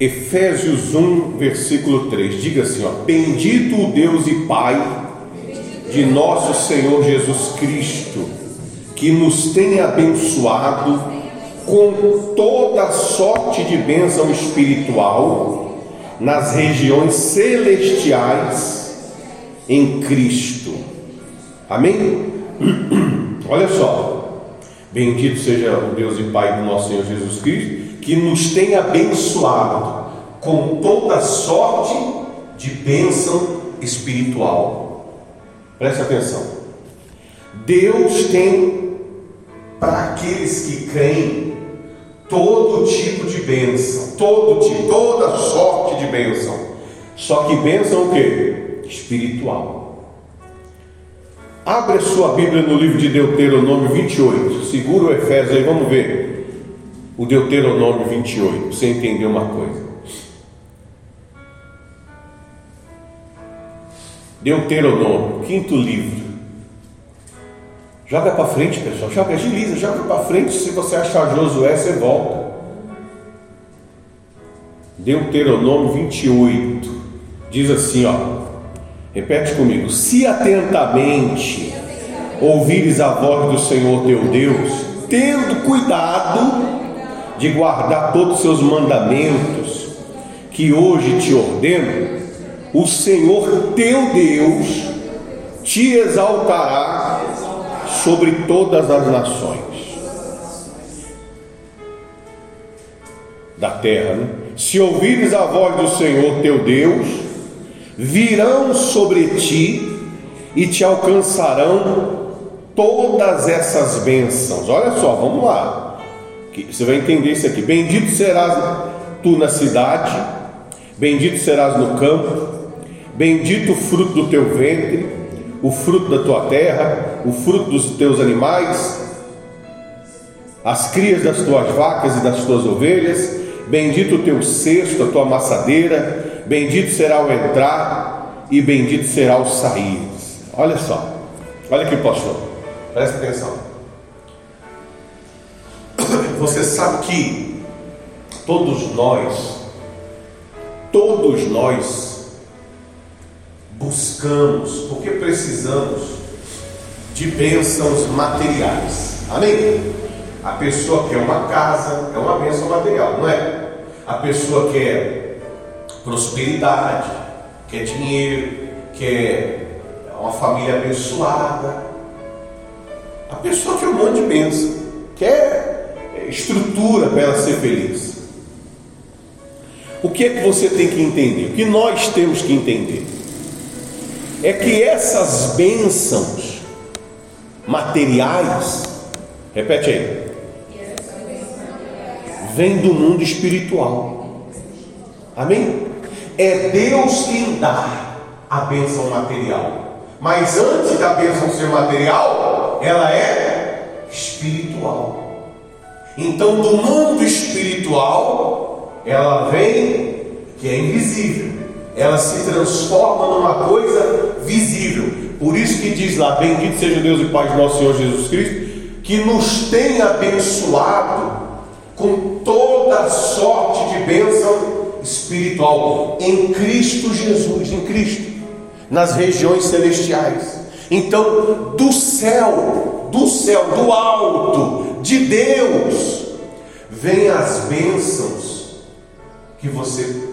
Efésios 1, versículo 3, diga assim: ó, Bendito o Deus e Pai de nosso Senhor Jesus Cristo, que nos tem abençoado com toda sorte de bênção espiritual nas regiões celestiais em Cristo. Amém? Olha só, bendito seja o Deus e Pai do nosso Senhor Jesus Cristo, que nos tem abençoado com toda sorte de bênção espiritual. Preste atenção. Deus tem para aqueles que creem todo tipo de bênção, todo tipo, toda sorte de bênção. Só que bênção o quê? Espiritual. Abre a sua Bíblia no livro de Deuteronômio 28. Segura o Efésios aí, vamos ver. O Deuteronômio 28, para você entender uma coisa. Deuteronômio, quinto livro. Joga para frente, pessoal. Joga, agiliza, joga para frente. Se você achar Josué, você volta. Deuteronômio 28. Diz assim, ó. Repete comigo: Se atentamente ouvires a voz do Senhor teu Deus, tendo cuidado de guardar todos os seus mandamentos, que hoje te ordeno, o Senhor teu Deus te exaltará sobre todas as nações da terra. Né? Se ouvires a voz do Senhor teu Deus, virão sobre ti e te alcançarão todas essas bênçãos. Olha só, vamos lá. Você vai entender isso aqui. Bendito serás tu na cidade, bendito serás no campo, bendito o fruto do teu ventre, o fruto da tua terra, o fruto dos teus animais, as crias das tuas vacas e das tuas ovelhas, bendito o teu cesto, a tua amassadeira, bendito será o entrar e bendito será o sair. Olha só, olha aqui, pastor, presta atenção. Você sabe que todos nós, todos nós buscamos, porque precisamos de bênçãos materiais. Amém? A pessoa quer uma casa, é uma bênção material, não é? A pessoa quer prosperidade, quer dinheiro, quer uma família abençoada. A pessoa quer um monte de bênção, quer estrutura para ela ser feliz. O que é que você tem que entender? O que nós temos que entender? É que essas bênçãos materiais, repete aí, vem do mundo espiritual. Amém? É Deus quem dá a bênção material. Mas antes da bênção ser material, ela é espiritual. Então, do mundo espiritual, ela vem que é invisível. Ela se transforma numa coisa visível. Por isso que diz lá: Bendito seja Deus e Pai de nosso Senhor Jesus Cristo, que nos tem abençoado com toda sorte de bênção espiritual em Cristo Jesus, em Cristo, nas regiões celestiais. Então, do céu, do céu, do alto, de Deus, vem as bênçãos que você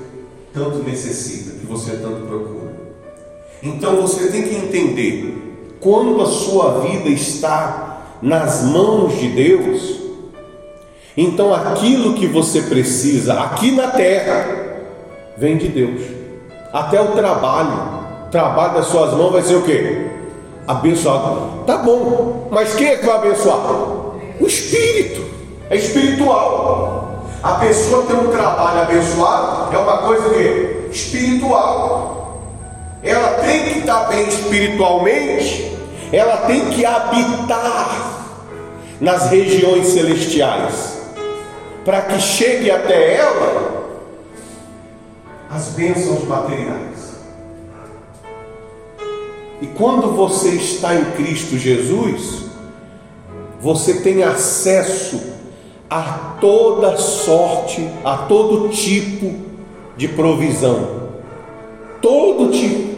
tanto necessita, que você tanto procura. Então você tem que entender, quando a sua vida está nas mãos de Deus, então aquilo que você precisa aqui na terra vem de Deus. Até o trabalho, o trabalho das suas mãos vai ser o quê? Abençoado. Tá bom, mas quem é que vai abençoar? O Espírito, é espiritual. A pessoa tem um trabalho abençoado é uma coisa que espiritual. Ela tem que estar bem espiritualmente, ela tem que habitar nas regiões celestiais para que chegue até ela as bênçãos materiais. E quando você está em Cristo Jesus, você tem acesso a toda sorte, a todo tipo de provisão. Todo tipo,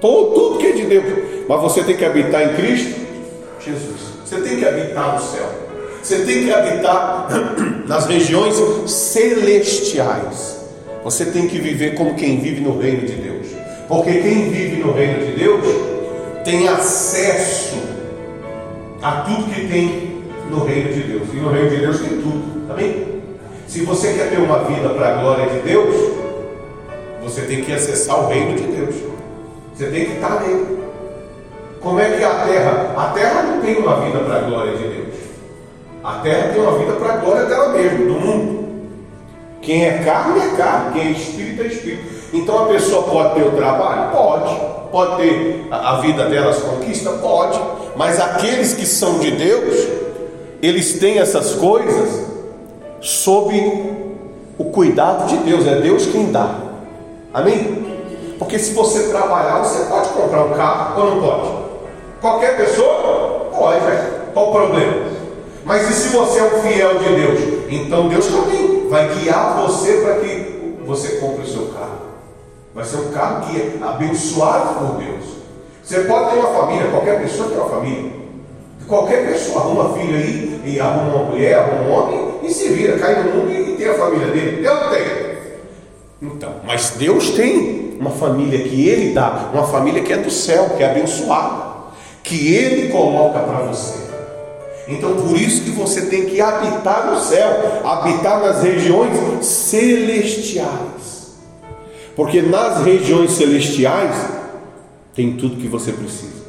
todo, tudo que é de Deus. Mas você tem que habitar em Cristo Jesus. Você tem que habitar no céu. Você tem que habitar nas regiões celestiais. Você tem que viver como quem vive no reino de Deus. Porque quem vive no reino de Deus tem acesso a tudo que tem no reino de Deus. E no reino de Deus tem tudo. Amém? Se você quer ter uma vida para a glória de Deus, você tem que acessar o reino de Deus. Você tem que estar nele. Como é que a terra? A terra não tem uma vida para a glória de Deus. A terra tem uma vida para a glória dela mesma, do mundo. Quem é carne é carne, quem é espírito é espírito. Então a pessoa pode ter o trabalho? Pode. Pode ter a vida delas conquista? Pode. Mas aqueles que são de Deus, eles têm essas coisas sob o cuidado de Deus, é Deus quem dá. Amém? Porque se você trabalhar, você pode comprar um carro ou não pode? Qualquer pessoa? Pode, né? Qual o problema? Mas e se você é um fiel de Deus? Então Deus também vai guiar você para que você compre o seu carro. Vai ser um carro que é abençoado por Deus. Você pode ter uma família, qualquer pessoa tem uma família. Qualquer pessoa arruma filho aí, e arruma uma mulher, arruma um homem, e se vira, cai no mundo e tem a família dele. Eu tenho. Então, mas Deus tem uma família que Ele dá, uma família que é do céu, que é abençoada, que Ele coloca para você. Então, por isso que você tem que habitar no céu, habitar nas regiões celestiais. Porque nas regiões celestiais tem tudo que você precisa.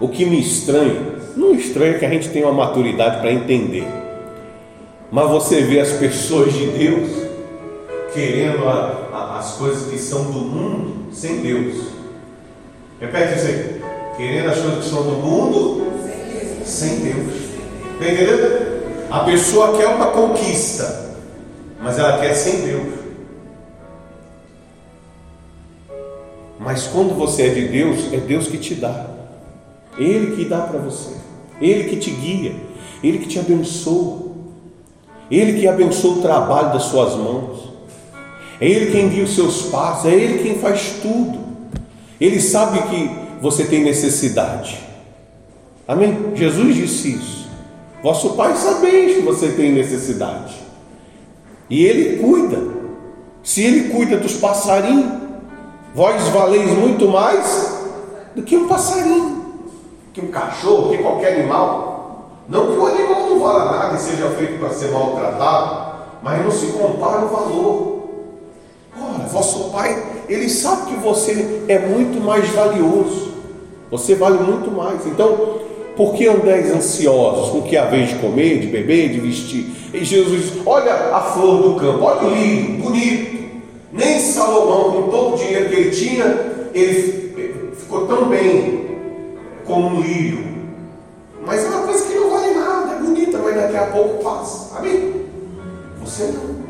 O que me estranha, não estranha que a gente tenha uma maturidade para entender, mas você vê as pessoas de Deus querendo a, a, as coisas que são do mundo sem Deus. Repete isso aí. Querendo as coisas que são do mundo sem Deus. Está entendendo? A pessoa quer uma conquista, mas ela quer sem Deus. Mas quando você é de Deus, é Deus que te dá. Ele que dá para você, Ele que te guia, Ele que te abençoa, Ele que abençoa o trabalho das suas mãos, é Ele quem guia os seus passos, é Ele quem faz tudo. Ele sabe que você tem necessidade. Amém? Jesus disse isso. Vosso Pai sabeis que você tem necessidade. E Ele cuida. Se Ele cuida dos passarinhos, vós valeis muito mais do que um passarinho que um cachorro, que qualquer animal. Não que o animal não valha nada e seja feito para ser maltratado, mas não se compara o valor. Ora, vosso Pai, Ele sabe que você é muito mais valioso. Você vale muito mais. Então, por que andais ansiosos com o que vez de comer, de beber, de vestir? E Jesus diz: Olha a flor do campo, olha o lírio, bonito. Nem Salomão, com todo o dinheiro que ele tinha, ele ficou tão bem como um lírio. Mas é uma coisa que não vale nada, é bonita, mas daqui a pouco passa. Amém? Você não.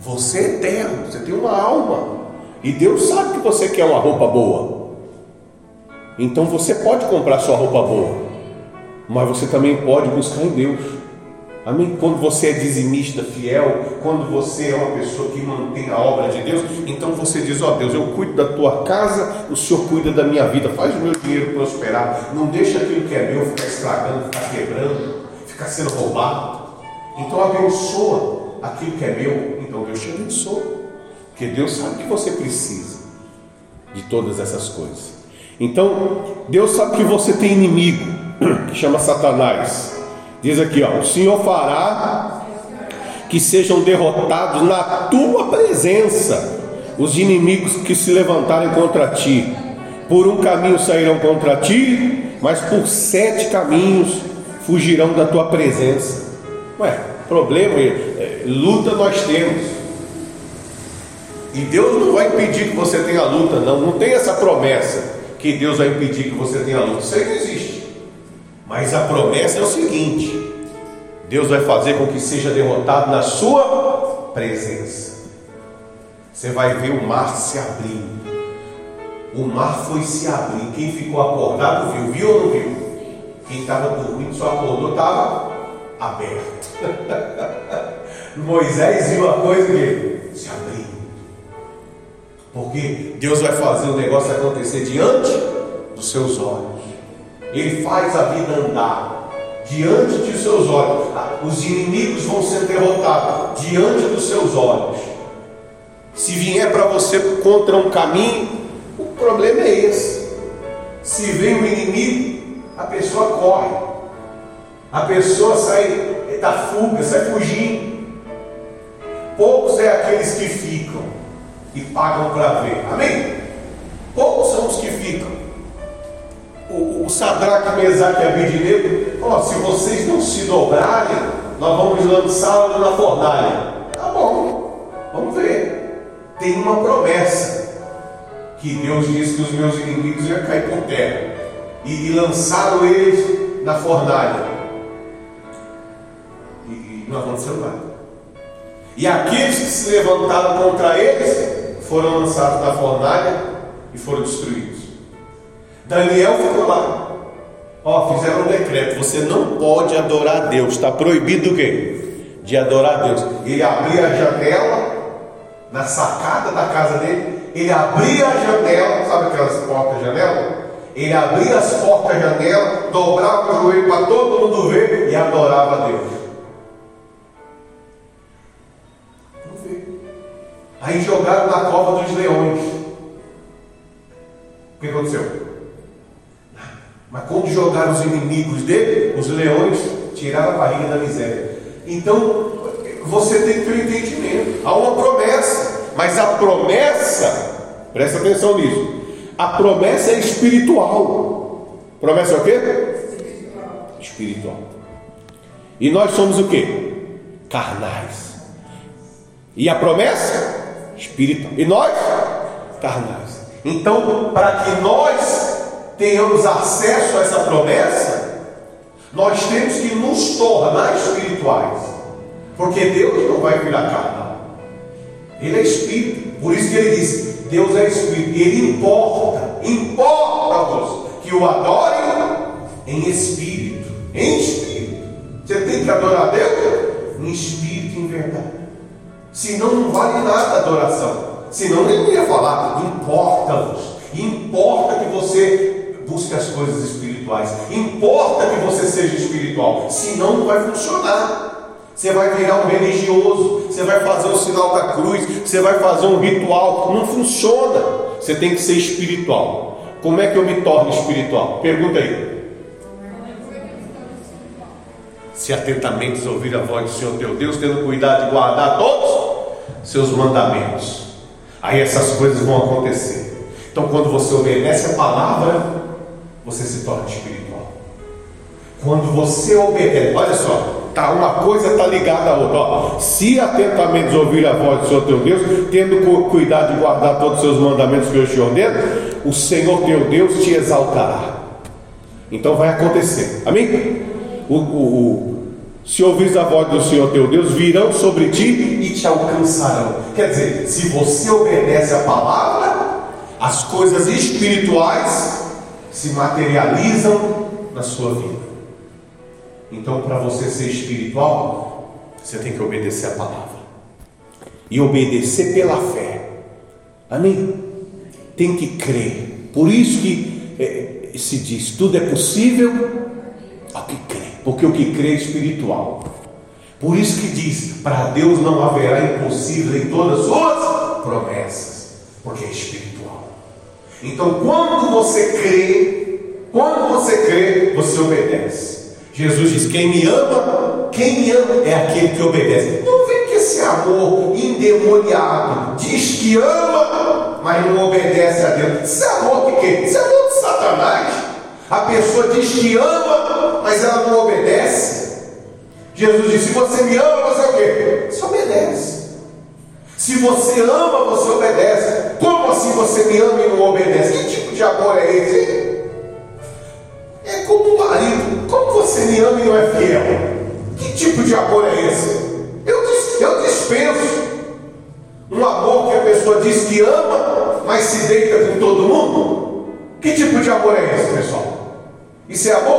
Você é eterno, você tem uma alma. E Deus sabe que você quer uma roupa boa. Então você pode comprar sua roupa boa. Mas você também pode buscar em Deus. Amém? Quando você é dizimista fiel, quando você é uma pessoa que mantém a obra de Deus, então você diz: Ó oh, Deus, eu cuido da tua casa, o Senhor cuida da minha vida, faz o meu dinheiro prosperar, não deixa aquilo que é meu ficar estragando, ficar quebrando, ficar sendo roubado. Então abençoa aquilo que é meu, então Deus te abençoa, porque Deus sabe que você precisa de todas essas coisas. Então, Deus sabe que você tem inimigo, que chama Satanás. Diz aqui, ó, o Senhor fará que sejam derrotados na tua presença os inimigos que se levantarem contra ti. Por um caminho sairão contra ti, mas por sete caminhos fugirão da tua presença. Ué, problema, é, luta nós temos. E Deus não vai impedir que você tenha luta, não. Não tem essa promessa que Deus vai impedir que você tenha luta. Isso aí não existe. Mas a promessa é o seguinte: Deus vai fazer com que seja derrotado na sua presença. Você vai ver o mar se abrindo. O mar foi se abrir. Quem ficou acordado viu, viu ou não viu? Quem estava dormindo só acordou, estava aberto. Moisés viu uma coisa que se Porque Deus vai fazer o negócio acontecer diante dos seus olhos. Ele faz a vida andar diante dos seus olhos. Os inimigos vão ser derrotados diante dos seus olhos. Se vier para você contra um caminho, o problema é esse. Se vem um inimigo, a pessoa corre. A pessoa sai da fuga, sai fugindo. Poucos é aqueles que ficam e pagam para ver. Amém? Poucos são os que ficam. O, o Sadraque, Mesaque e Abidinego, ó, se vocês não se dobrarem, nós vamos lançá-lo na fornalha. Tá bom, vamos ver. Tem uma promessa que Deus disse que os meus inimigos iam cair por terra e, e lançaram eles na fornalha. E, e nós vamos salvar. E aqueles que se levantaram contra eles foram lançados na fornalha e foram destruídos. Daniel ficou lá. Ó, fizeram um decreto: você não pode adorar a Deus. Está proibido o quê? De adorar a Deus. Ele abria a janela na sacada da casa dele. Ele abria a janela, sabe aquelas portas janela? Ele abria as portas janela, dobrava o joelho para todo mundo ver e adorava a Deus. Aí jogaram na cova dos leões. O que aconteceu? Mas quando jogaram os inimigos dele, os leões tiraram a barriga da miséria. Então, você tem que ter entendimento. Há uma promessa, mas a promessa, presta atenção nisso. A promessa é espiritual. Promessa é o quê? Espiritual. espiritual. E nós somos o quê? Carnais. E a promessa? espiritual. E nós, carnais. Então, para que nós tenhamos acesso a essa promessa, nós temos que nos tornar espirituais. Porque Deus não vai virar carnal. Ele é espírito. Por isso que ele diz: Deus é espírito. Ele importa, importa-vos que o adorem em espírito. Em espírito. Você tem que adorar Deus em espírito e em verdade. Senão não vale nada a adoração. Senão ele não ia falar, importa-vos. Importa que você busque as coisas espirituais. Importa que você seja espiritual. Senão não vai funcionar. Você vai virar um religioso, você vai fazer o sinal da cruz, você vai fazer um ritual. Não funciona. Você tem que ser espiritual. Como é que eu me torno espiritual? Pergunta aí. Se atentamente ouvir a voz do Senhor teu Deus, tendo cuidado de guardar todos seus mandamentos. Aí essas coisas vão acontecer. Então, quando você obedece a palavra, você se torna espiritual. Quando você obedece, olha só, tá uma coisa está ligada à outra. Ó, se atentamente ouvir a voz do Senhor teu Deus, tendo cuidado de guardar todos os seus mandamentos que eu te ordeno, o Senhor teu Deus te exaltará. Então vai acontecer. Amém? O, o, se ouvires a voz do Senhor teu Deus, virão sobre ti e te alcançarão. Quer dizer, se você obedece a palavra, as coisas espirituais se materializam na sua vida. Então, para você ser espiritual, você tem que obedecer a palavra e obedecer pela fé. Amém? Tem que crer. Por isso que é, se diz: tudo é possível ao que crê porque o que crê é espiritual. Por isso que diz: para Deus não haverá impossível em todas as suas promessas, porque é espiritual. Então, quando você crê, quando você crê, você obedece. Jesus diz: quem me ama, quem me ama é aquele que obedece. Não vem que esse amor endemoniado diz que ama, mas não obedece a Deus. Isso é amor de quê? Isso é amor de Satanás. A pessoa diz que ama, mas ela não obedece. Jesus disse: Se você me ama, você é o quê? Você obedece. Se você ama, você obedece. Como assim você me ama e não obedece? Que tipo de amor é esse? É como um marido. Como você me ama e não é fiel? Que tipo de amor é esse? Eu, eu dispenso um amor que a pessoa diz que ama, mas se deita com todo mundo. Que tipo de amor é esse, pessoal? Isso é amor?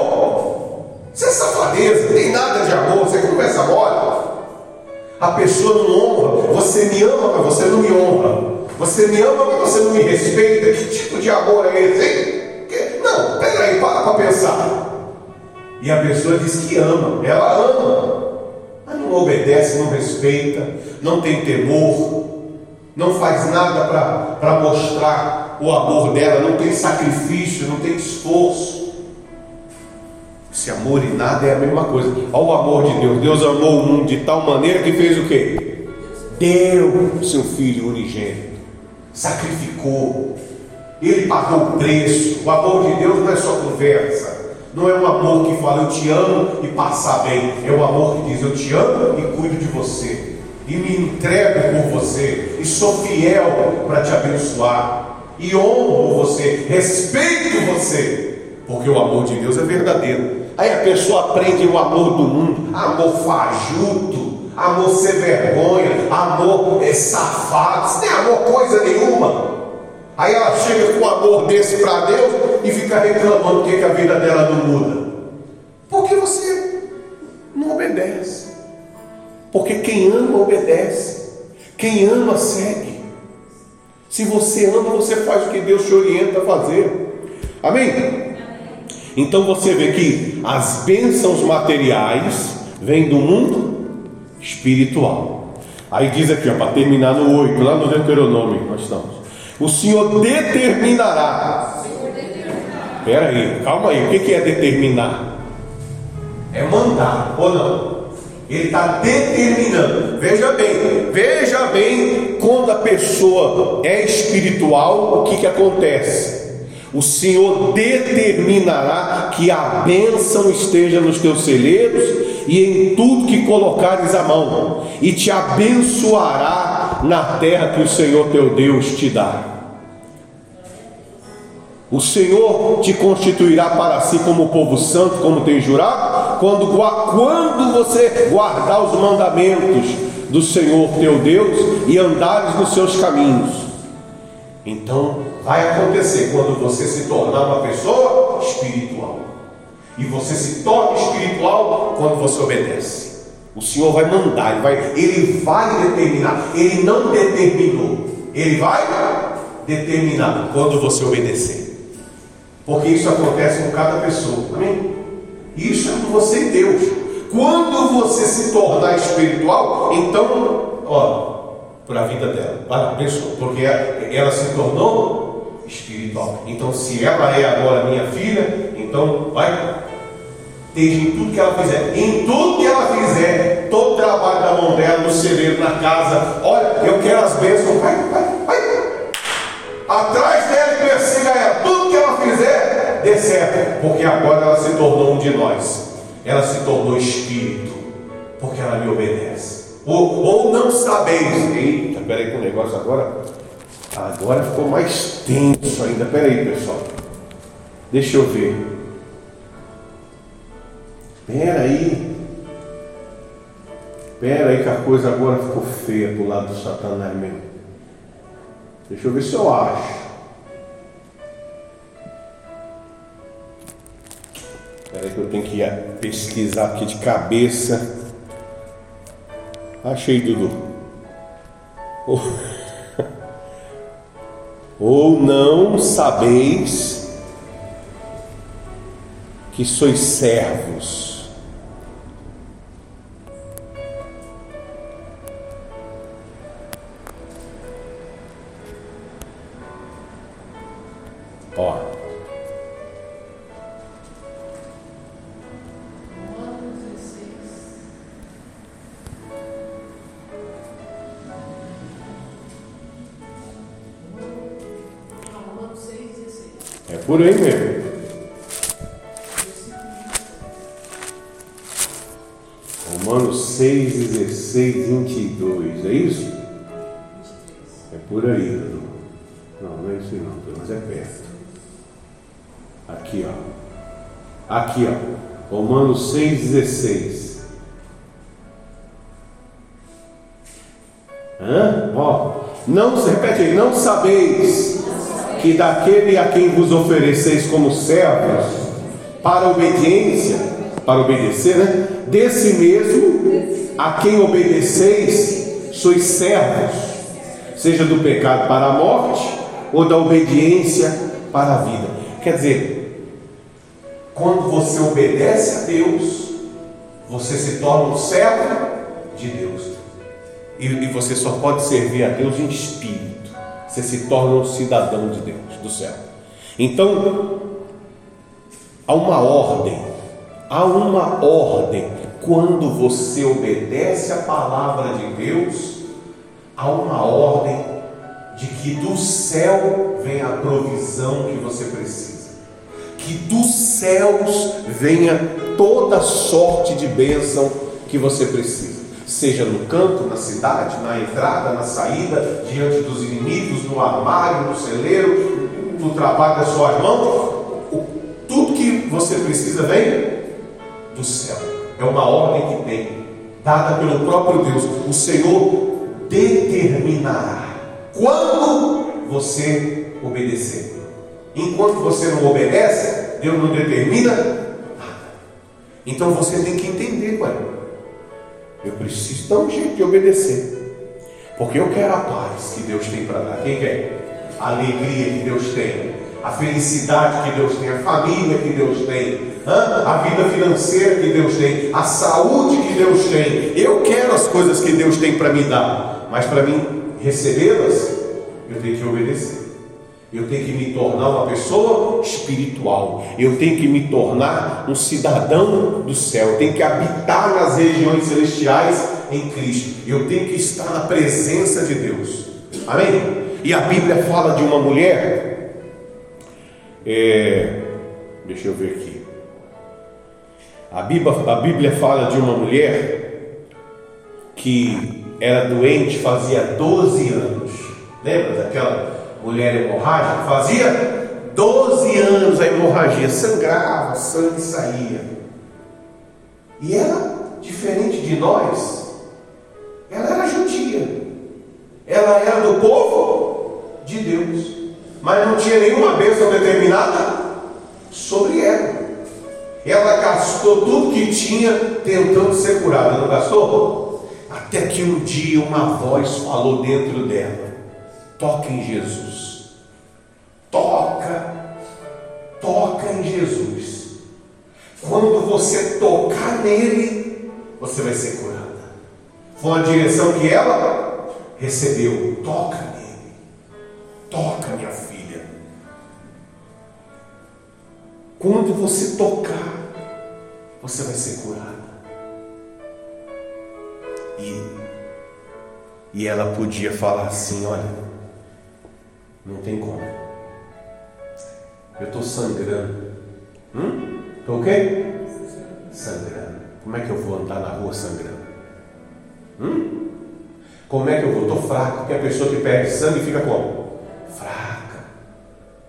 Me ama, mas você não me honra. Você me ama, mas você não me respeita. Que tipo de amor é esse? Não, peraí, para para pensar. E a pessoa diz que ama, ela ama, mas não obedece, não respeita, não tem temor, não faz nada para mostrar o amor dela, não tem sacrifício, não tem esforço. Esse amor e nada é a mesma coisa. Olha o amor de Deus. Deus amou o mundo de tal maneira que fez o quê? Deu seu filho unigênito, sacrificou, ele pagou o preço. O amor de Deus não é só conversa. Não é um amor que fala eu te amo e passar bem. É um amor que diz eu te amo e cuido de você. E me entrego por você. E sou fiel para te abençoar. E honro você. Respeito você. Porque o amor de Deus é verdadeiro. Aí a pessoa aprende o amor do mundo. Amor fajuto. Amor sem vergonha. Amor é safado. Isso não amor coisa nenhuma. Aí ela chega com um amor desse para Deus e fica reclamando que a vida dela não muda. Porque você não obedece. Porque quem ama obedece. Quem ama segue. Se você ama, você faz o que Deus te orienta a fazer. Amém? Então você vê que as bênçãos materiais vêm do mundo espiritual. Aí diz aqui, para terminar no 8, lá no Deuteronômio, nós estamos. O Senhor determinará. Espera aí, calma aí. O que é determinar? É mandar ou não? Ele está determinando. Veja bem, veja bem quando a pessoa é espiritual, o que, que acontece? O Senhor determinará que a bênção esteja nos teus celeiros e em tudo que colocares a mão, e te abençoará na terra que o Senhor teu Deus te dá. O Senhor te constituirá para si como povo santo, como tem jurado, quando, quando você guardar os mandamentos do Senhor teu Deus e andares nos seus caminhos. Então, vai acontecer quando você se tornar uma pessoa espiritual. E você se torna espiritual quando você obedece. O Senhor vai mandar, ele vai, ele vai determinar. Ele não determinou, ele vai determinar quando você obedecer. Porque isso acontece com cada pessoa. Amém? Isso é com você e Deus. Quando você se tornar espiritual, então, ó, para a vida dela, para a pessoa, porque ela se tornou espiritual. Então, se ela é agora minha filha, então vai em tudo que ela fizer. Em tudo que ela fizer, todo o trabalho da mão dela, no celeiro, na casa. Olha, eu quero as bênçãos. Vai, vai, vai. Atrás dela e persiga ela. Tudo que ela fizer, dê certo. Porque agora ela se tornou um de nós. Ela se tornou espírito. Porque ela me obedece. Ou, ou não sabeis. Eita, peraí com o negócio agora. Agora ficou mais tenso ainda. Peraí, pessoal. Deixa eu ver. Espera aí. Espera aí que a coisa agora ficou feia do lado do Satanás mesmo. Deixa eu ver se eu acho. Espera aí que eu tenho que pesquisar aqui de cabeça. Achei, Dudu. Ou, ou não sabeis que sois servos Por aí mesmo. Romanos que daquele a quem vos ofereceis como servos para obediência, para obedecer, né? Desse mesmo a quem obedeceis, sois servos. seja do pecado para a morte ou da obediência para a vida. Quer dizer, quando você obedece a Deus, você se torna um servo de Deus. E, e você só pode servir a Deus em espírito. Você se torna um cidadão de Deus, do céu. Então, há uma ordem, há uma ordem. Quando você obedece a palavra de Deus, há uma ordem de que do céu vem a provisão que você precisa, que dos céus venha toda sorte de bênção que você precisa, seja no campo, na cidade, na entrada, na saída, diante dos inimigos, no armário, no celeiro, no trabalho das suas mãos, tudo que você precisa vem do céu. É uma ordem que tem, dada pelo próprio Deus. O Senhor determinará quando você obedecer. Enquanto você não obedece, Deus não determina nada. Então você tem que entender, pai. Eu preciso dar um jeito de obedecer. Porque eu quero a paz que Deus tem para dar. Quem quer? A alegria que Deus tem. A felicidade que Deus tem. A família que Deus tem. A vida financeira que Deus tem. A saúde que Deus tem. Eu quero as coisas que Deus tem para me dar. Mas para mim recebê-las, eu tenho que obedecer. Eu tenho que me tornar uma pessoa espiritual. Eu tenho que me tornar um cidadão do céu. Eu tenho que habitar nas regiões celestiais em Cristo. Eu tenho que estar na presença de Deus. Amém? E a Bíblia fala de uma mulher. É, deixa eu ver aqui. A Bíblia, a Bíblia fala de uma mulher que era doente fazia 12 anos. Lembra daquela mulher hemorrágica? Fazia 12 anos a hemorragia, sangrava, sangue saía. E ela, diferente de nós, ela era judia. Ela era do povo de Deus. Mas não tinha nenhuma bênção determinada sobre ela. Ela gastou tudo que tinha tentando ser curada, não gastou? Até que um dia uma voz falou dentro dela: toca em Jesus. Toca, toca em Jesus. Quando você tocar nele, você vai ser curada. Foi a direção que ela recebeu. Toca nele. Toca, minha filha. Quando você tocar, você vai ser curada. E, e ela podia falar assim: olha, não tem como. Eu estou sangrando. Hum? Estou o quê? Sangrando. Como é que eu vou andar na rua sangrando? Hum? Como é que eu vou? Estou fraco. Porque a pessoa que perde sangue fica como? Fraca.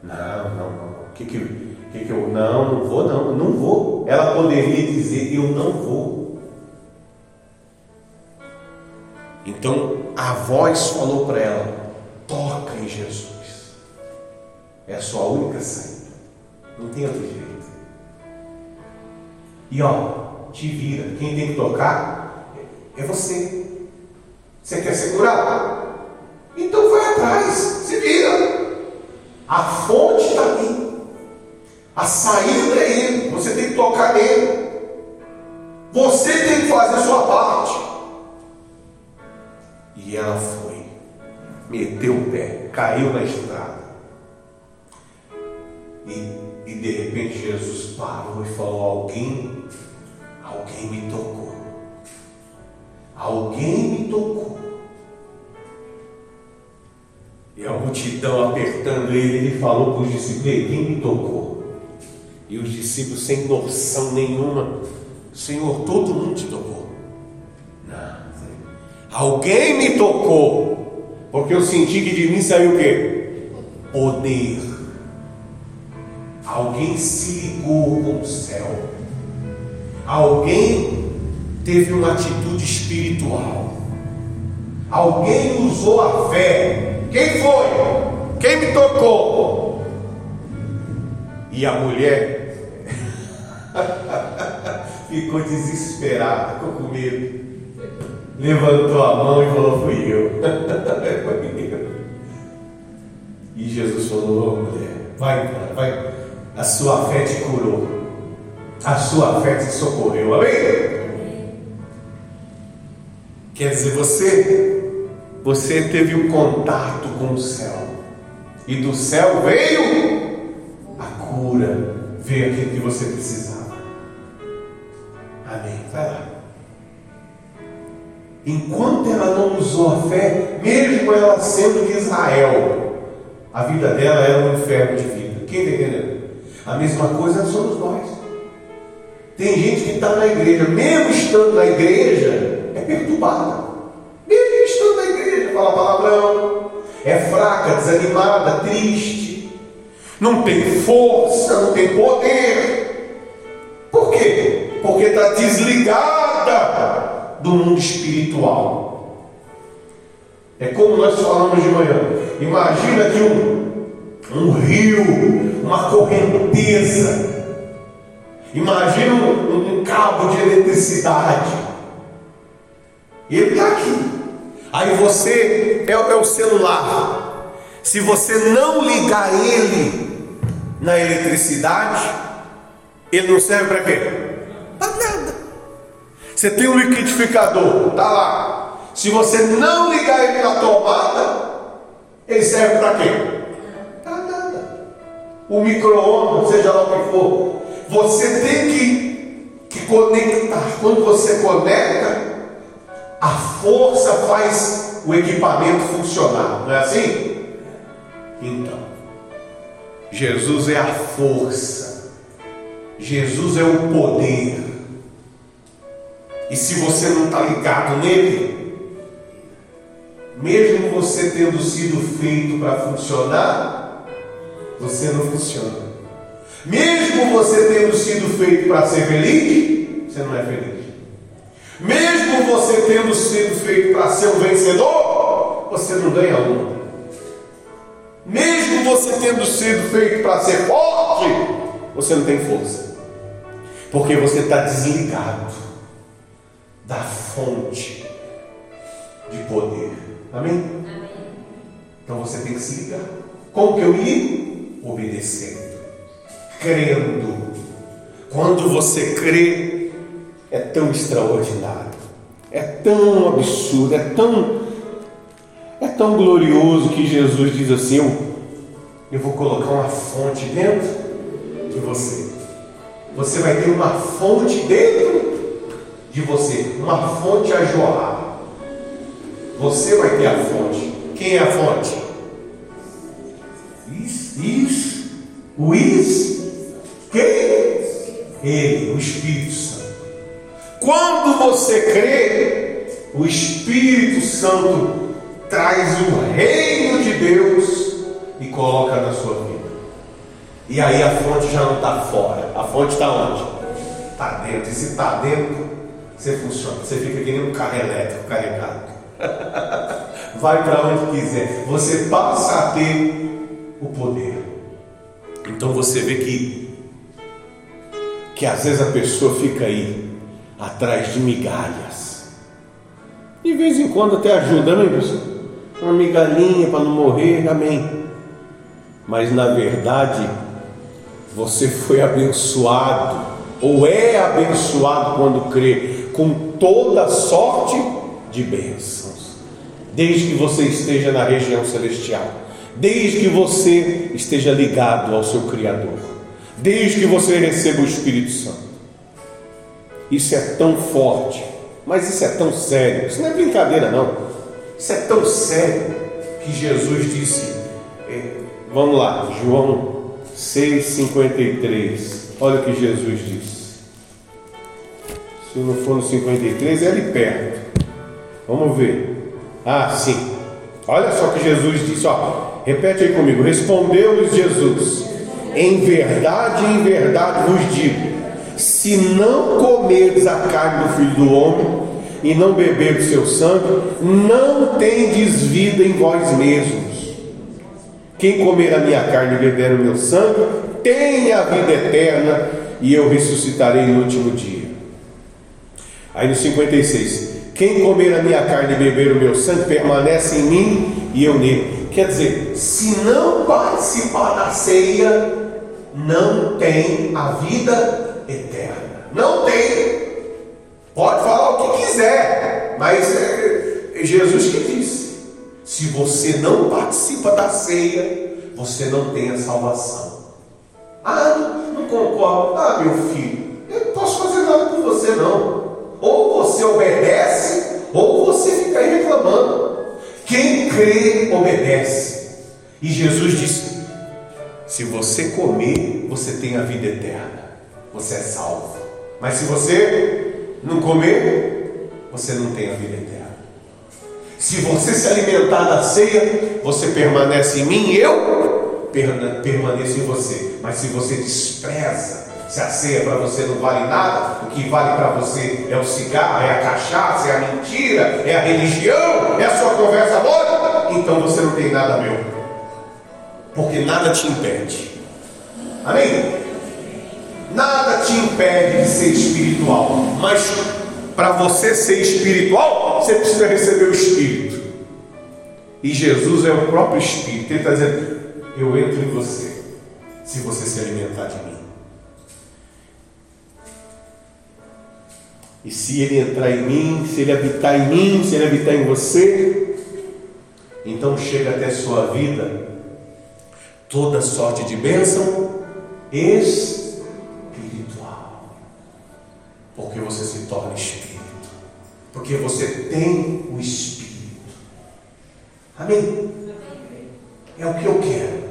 Não, não, não. O que que, que que eu. Não, não vou, não. Não vou. Ela poderia dizer: eu não vou. Então a voz falou para ela: toca em Jesus. É a sua única saída. Não tem outro jeito. E ó, te vira. Quem tem que tocar é você. Você quer segurar? Então vai atrás, se vira. A fonte está ali. A saída é ele. Você tem que tocar nele. Você tem que fazer a sua parte. E ela foi, meteu o pé, caiu na estrada. E, e de repente Jesus parou e falou: Alguém, alguém me tocou. Alguém me tocou. E a multidão apertando ele, ele falou para os discípulos: Quem me tocou? E os discípulos, sem noção nenhuma, Senhor, todo mundo te tocou. Alguém me tocou, porque eu senti que de mim saiu o quê? Poder. Alguém se ligou com o céu. Alguém teve uma atitude espiritual. Alguém usou a fé. Quem foi? Quem me tocou? E a mulher ficou desesperada, ficou com medo levantou a mão e falou: Fui eu. E Jesus falou: mulher, vai, vai, a sua fé te curou, a sua fé te socorreu, amém? Quer dizer, você, você teve um contato com o céu, e do céu veio a cura, veio aquilo que você precisava. Amém. Vai lá. Enquanto ela não usou a fé, mesmo ela sendo de Israel, a vida dela era um inferno de vida. Quem está entendendo? A mesma coisa somos nós. Tem gente que está na igreja, mesmo estando na igreja, é perturbada. Mesmo estando na igreja, fala palavrão, é fraca, desanimada, triste, não tem força, não tem poder. Por quê? Porque está desligada do mundo espiritual. É como nós falamos de manhã. Imagina que um, um rio, uma correnteza. Imagina um, um cabo de eletricidade. Ele está aqui. Aí você é, é o celular. Se você não ligar ele na eletricidade, ele não serve para quê? Para nada. Você tem um liquidificador, tá lá. Se você não ligar ele na tomada, ele serve para quê? O micro-ondas, seja lá o que for, você tem que, que conectar. Quando você conecta, a força faz o equipamento funcionar, não é assim? Então, Jesus é a força, Jesus é o poder. E se você não está ligado nele, mesmo você tendo sido feito para funcionar, você não funciona. Mesmo você tendo sido feito para ser feliz, você não é feliz. Mesmo você tendo sido feito para ser um vencedor, você não ganha um. Mesmo você tendo sido feito para ser forte, você não tem força. Porque você está desligado da fonte de poder. Amém? Amém? Então você tem que se ligar. Como que eu me ligo? Obedecendo, crendo. Quando você crê, é tão extraordinário, é tão absurdo, é tão, é tão glorioso que Jesus diz assim: eu, eu vou colocar uma fonte dentro de você. Você vai ter uma fonte dentro de você, uma fonte a jorrar. Você vai ter a fonte. Quem é a fonte? Isso, isso. O is. Quem? Ele, o Espírito Santo. Quando você crê, o Espírito Santo traz o reino de Deus e coloca na sua vida. E aí a fonte já não está fora. A fonte está onde? Está dentro. E se está dentro, você funciona. Você fica que nem um carro elétrico carregado. Vai para onde quiser. Você passa a ter o poder. Então você vê que que às vezes a pessoa fica aí atrás de migalhas. De vez em quando até ajuda, né, pessoal? Uma migalhinha para não morrer, amém. Mas na verdade, você foi abençoado, ou é abençoado quando crê, com toda sorte de bênçãos, desde que você esteja na região celestial, desde que você esteja ligado ao seu Criador, desde que você receba o Espírito Santo. Isso é tão forte, mas isso é tão sério, isso não é brincadeira, não. Isso é tão sério que Jesus disse: é, vamos lá, João 6,53. Olha o que Jesus disse. Se não for no 53, é ali perto. Vamos ver. Ah, sim. Olha só que Jesus disse, ó. Repete aí comigo. Respondeu-lhes Jesus: Em verdade, em verdade vos digo: se não comerdes a carne do Filho do Homem e não beberdes seu sangue, não tendes vida em vós mesmos. Quem comer a minha carne e beber o meu sangue, tem a vida eterna, e eu ressuscitarei no último dia. Aí no 56, quem comer a minha carne e beber o meu sangue permanece em mim e eu nele. Quer dizer, se não participar da ceia, não tem a vida eterna. Não tem. Pode falar o que quiser, mas é, é Jesus que disse: se você não participa da ceia, você não tem a salvação. Ah, não concordo. Ah, meu filho, eu não posso fazer nada com você não. Ou você obedece, ou você fica aí reclamando. Quem crê, obedece. E Jesus disse: se você comer, você tem a vida eterna. Você é salvo. Mas se você não comer, você não tem a vida eterna. Se você se alimentar da ceia, você permanece em mim, eu permaneço em você. Mas se você despreza, se a ceia para você não vale nada, o que vale para você é o cigarro, é a cachaça, é a mentira, é a religião, é a sua conversa boa, então você não tem nada meu. Porque nada te impede. Amém? Nada te impede de ser espiritual, mas para você ser espiritual, você precisa receber o Espírito. E Jesus é o próprio Espírito. Ele está dizendo: Eu entro em você, se você se alimentar de mim. E se ele entrar em mim, se ele habitar em mim, se ele habitar em você, então chega até sua vida toda sorte de bênção espiritual. Porque você se torna espírito. Porque você tem o espírito. Amém? É o que eu quero.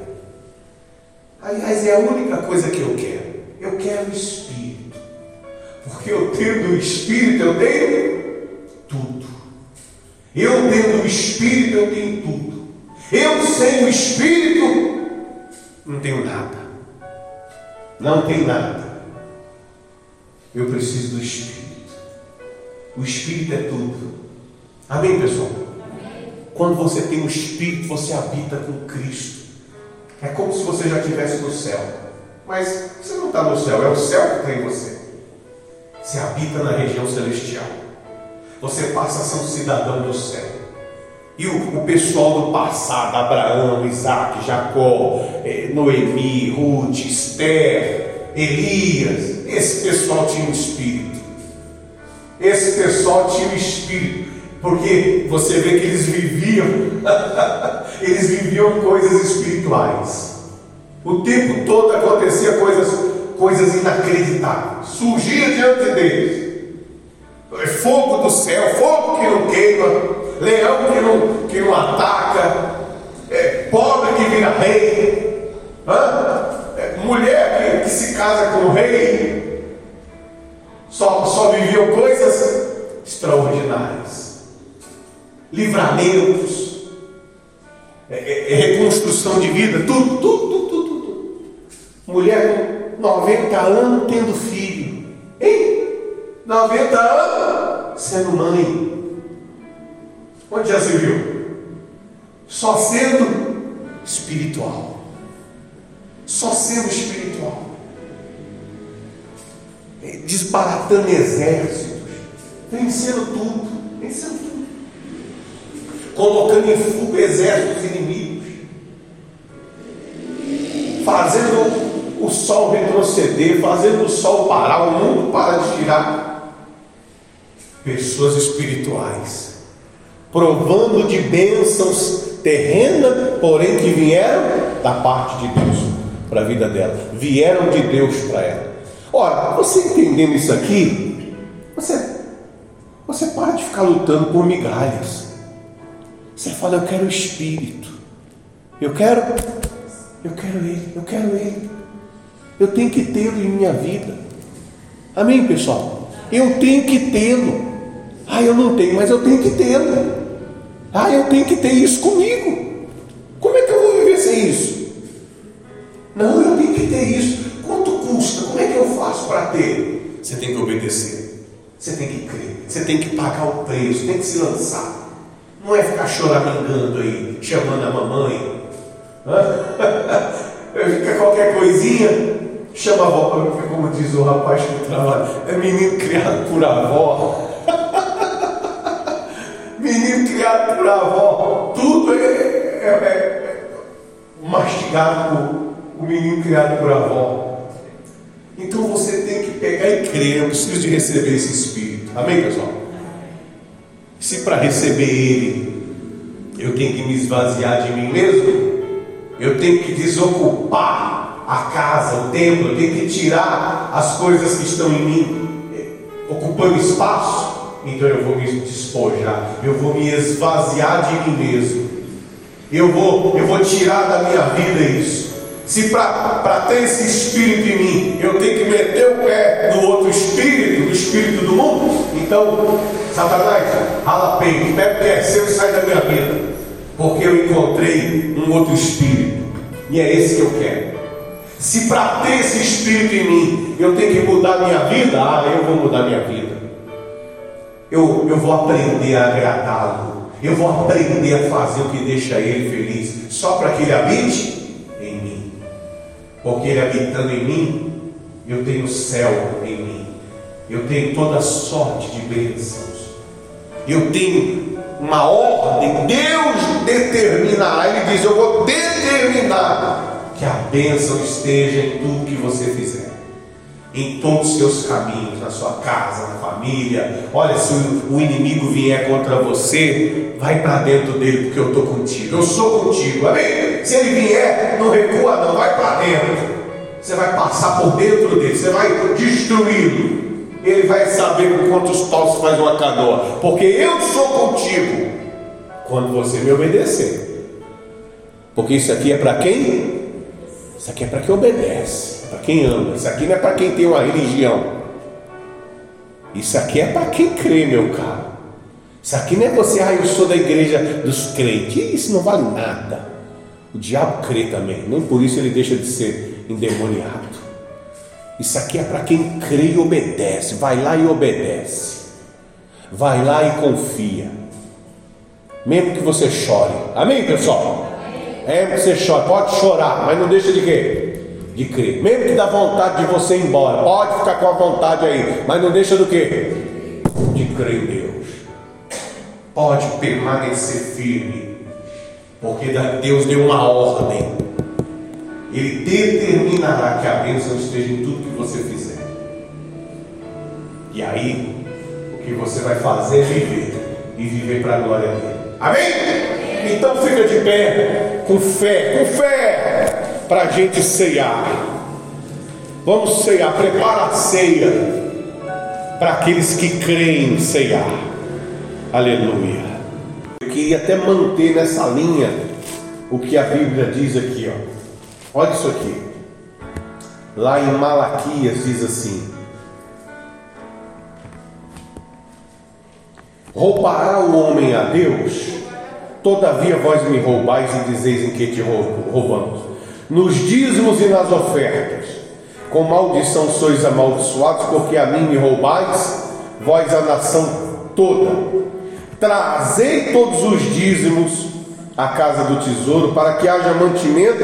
Aliás, é a única coisa que eu quero. Eu quero o espírito. Porque eu tendo o Espírito, eu tenho tudo. Eu tendo o Espírito, eu tenho tudo. Eu sem o Espírito, não tenho nada. Não tenho nada. Eu preciso do Espírito. O Espírito é tudo. Amém, pessoal? Quando você tem o Espírito, você habita com Cristo. É como se você já estivesse no céu. Mas você não está no céu, é o céu que tem você. Você habita na região celestial. Você passa a ser um cidadão do céu. E o, o pessoal do passado, Abraão, Isaac, Jacó, eh, Noemi, Ruth, Esther, Elias, esse pessoal tinha um espírito. Esse pessoal tinha um espírito. Porque você vê que eles viviam, eles viviam coisas espirituais. O tempo todo acontecia coisas coisas inacreditáveis. Surgia diante deles. É fogo do céu, fogo que não queima, leão que não, que não ataca, é, pobre que vira rei, é, mulher que, que, se casa com o rei. Só, só viviam coisas extraordinárias. Livramentos, é, é, é reconstrução de vida, tudo, tudo, tudo, tudo. tudo. Mulher 90 anos tendo filho. Hein? 90 anos sendo mãe. Onde já se viu? Só sendo espiritual. Só sendo espiritual. É, desbaratando exércitos. Vencendo tudo. Vencendo tudo. Colocando em fuga exércitos inimigos. Fazendo o sol retroceder, fazendo o sol parar, o mundo para de girar. Pessoas espirituais, provando de bênçãos terrenas, porém que vieram da parte de Deus para a vida dela, vieram de Deus para ela. Ora, você entendendo isso aqui, você, você para de ficar lutando por migalhas. Você fala, eu quero o Espírito. Eu quero, eu quero Ele, eu quero Ele. Eu tenho que tê-lo em minha vida. Amém, pessoal? Eu tenho que tê-lo. Ah, eu não tenho, mas eu tenho que tê-lo. Ah, eu tenho que ter isso comigo. Como é que eu vou viver sem isso? Não, eu tenho que ter isso. Quanto custa? Como é que eu faço para ter? Você tem que obedecer. Você tem que crer. Você tem que pagar o preço. Tem que se lançar. Não é ficar choramingando aí, chamando a mamãe. Fica qualquer coisinha, Chama a avó, como diz o rapaz que trabalha, é menino criado por avó. menino criado por avó, tudo é, é, criado por o menino criado por avó. Então você tem que pegar e crer. Eu preciso de receber esse Espírito. Amém, pessoal? Se para receber Ele eu tenho que me esvaziar de mim mesmo, eu tenho que desocupar a casa, o templo, eu tenho que tirar as coisas que estão em mim, ocupando espaço. Então eu vou me despojar, eu vou me esvaziar de mim mesmo. Eu vou, eu vou tirar da minha vida isso. Se para ter esse espírito em mim, eu tenho que meter o pé no outro espírito, no espírito do mundo, então, Satanás, rala peito, pega o é seu e sai da minha vida. Porque eu encontrei um outro espírito. E é esse que eu quero. Se para ter esse espírito em mim, eu tenho que mudar minha vida, ah, eu vou mudar minha vida. Eu, eu vou aprender a agradá-lo. Eu vou aprender a fazer o que deixa ele feliz. Só para que ele habite em mim. Porque ele habitando em mim, eu tenho o céu em mim. Eu tenho toda sorte de bênçãos. Eu tenho uma ordem. Deus determinará. Ele diz: Eu vou determinar que a bênção esteja em tudo que você fizer em todos os seus caminhos, na sua casa, na família. Olha, se o inimigo vier contra você, vai para dentro dele, porque eu estou contigo. Eu sou contigo, amém? Se ele vier, não recua, não, vai para dentro. Você vai passar por dentro dele, você vai destruí-lo. Ele vai saber com quantos paus faz uma canoa, porque eu sou contigo quando você me obedecer. Porque isso aqui é para quem? Isso aqui é para quem obedece para quem ama. Isso aqui não é para quem tem uma religião. Isso aqui é para quem crê, meu caro. Isso aqui não é você, ah, eu sou da igreja dos crentes. Isso não vale nada. O diabo crê também, nem por isso ele deixa de ser endemoniado. Isso aqui é para quem crê e obedece. Vai lá e obedece. Vai lá e confia. Mesmo que você chore. Amém, pessoal? É que você chore. Pode chorar, mas não deixa de quê? de crer. Mesmo que dá vontade de você ir embora, pode ficar com a vontade aí, mas não deixa do que? De crer em Deus. Pode permanecer firme, porque Deus deu uma ordem. Ele determinará que a bênção esteja em tudo que você fizer. E aí, o que você vai fazer é viver e viver para a glória dele. Amém? Então fica de pé, com fé, com fé para a gente ceiar. Vamos ceiar, prepara a ceia para aqueles que creem ceiar. Aleluia. Eu queria até manter nessa linha o que a Bíblia diz aqui, ó. Olha isso aqui. Lá em Malaquias diz assim: Roubará o homem a Deus? Todavia vós me roubais e dizeis em que te roubamos nos dízimos e nas ofertas. Com maldição sois amaldiçoados, porque a mim me roubais, vós a nação toda. Trazei todos os dízimos à casa do tesouro, para que haja mantimento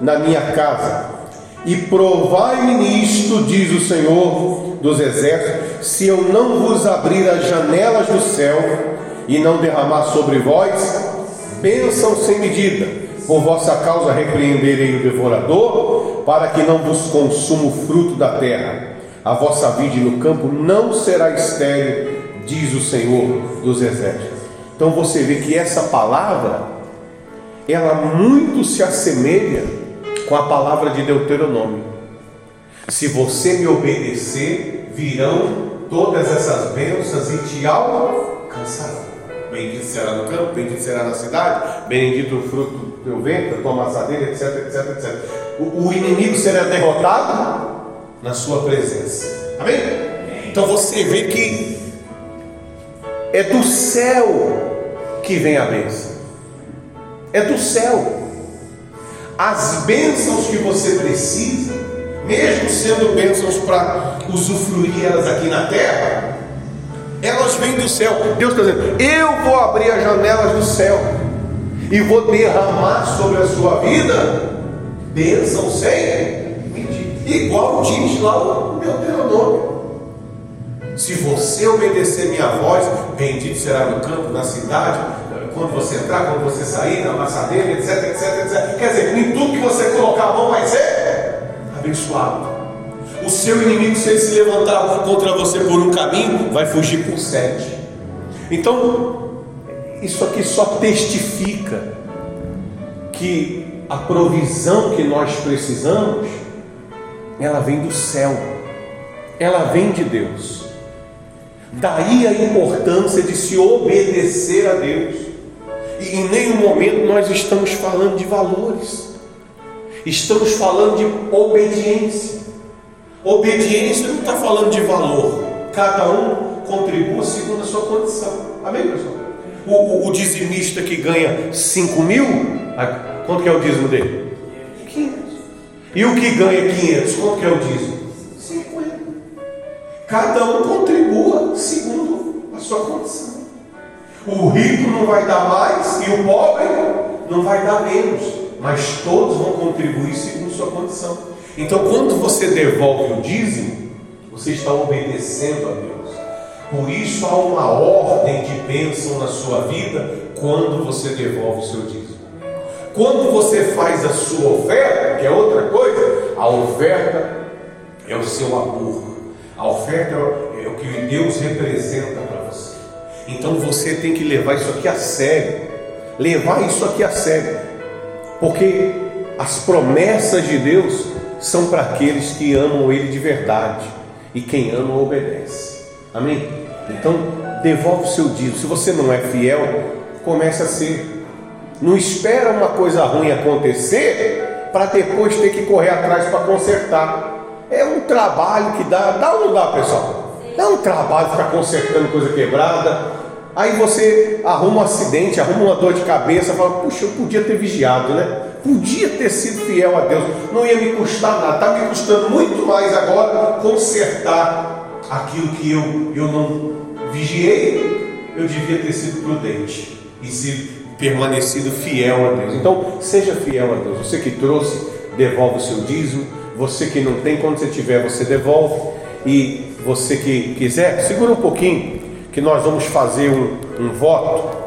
na minha casa. E provai-me nisto, diz o Senhor dos Exércitos, se eu não vos abrir as janelas do céu e não derramar sobre vós bênção sem medida por vossa causa repreenderei o devorador, para que não vos consuma o fruto da terra. A vossa vida no campo não será estéril, diz o Senhor dos Exércitos. Então você vê que essa palavra, ela muito se assemelha com a palavra de Deuteronômio. Se você me obedecer, virão todas essas bênçãos e te alcançarão. Bendito será no campo, bendito será na cidade, bendito o fruto do teu ventre, da tua maçadeira, etc, etc, etc. O, o inimigo será derrotado na sua presença. Amém? Então você vê que é do céu que vem a bênção. É do céu. As bênçãos que você precisa, mesmo sendo bênçãos para usufruir elas aqui na terra, elas vêm do céu. Deus está dizendo: Eu vou abrir as janelas do céu e vou derramar sobre a sua vida bênção sem. Igual diz lá o meu Deuteronômio. Se você obedecer minha voz, bendito será no campo, na cidade, quando você entrar, quando você sair, na maçadeira, etc, etc, etc. Quer dizer, em tudo que você abençoado. O seu inimigo, se ele se levantar contra você por um caminho, vai fugir por sete. Então, isso aqui só testifica que a provisão que nós precisamos, ela vem do céu, ela vem de Deus. Daí a importância de se obedecer a Deus. E em nenhum momento nós estamos falando de valores, estamos falando de obediência. Obediência não está falando de valor, cada um contribua segundo a sua condição. Amém, pessoal? O, o, o dizimista que ganha 5 mil, quanto que é o dízimo dele? 500. E o que ganha 500, quanto que é o dízimo? 50. Cada um contribua segundo a sua condição. O rico não vai dar mais e o pobre não vai dar menos, mas todos vão contribuir segundo a sua condição. Então, quando você devolve o dízimo, você está obedecendo a Deus. Por isso há uma ordem de bênção na sua vida quando você devolve o seu dízimo. Quando você faz a sua oferta, que é outra coisa, a oferta é o seu amor. A oferta é o que Deus representa para você. Então você tem que levar isso aqui a sério. Levar isso aqui a sério. Porque as promessas de Deus são para aqueles que amam Ele de verdade. E quem ama obedece. Amém? Então, devolve o seu dízimo. Se você não é fiel, comece a ser. Não espera uma coisa ruim acontecer para depois ter que correr atrás para consertar. É um trabalho que dá, dá ou não dá, pessoal? Dá um trabalho ficar consertando coisa quebrada. Aí você arruma um acidente, arruma uma dor de cabeça, fala, puxa, eu podia ter vigiado, né? Podia ter sido fiel a Deus, não ia me custar nada, está me custando muito mais agora consertar aquilo que eu, eu não vigiei, eu devia ter sido prudente e se permanecido fiel a Deus. Então, seja fiel a Deus. Você que trouxe, devolve o seu dízimo. Você que não tem, quando você tiver, você devolve. E você que quiser, segura um pouquinho, que nós vamos fazer um, um voto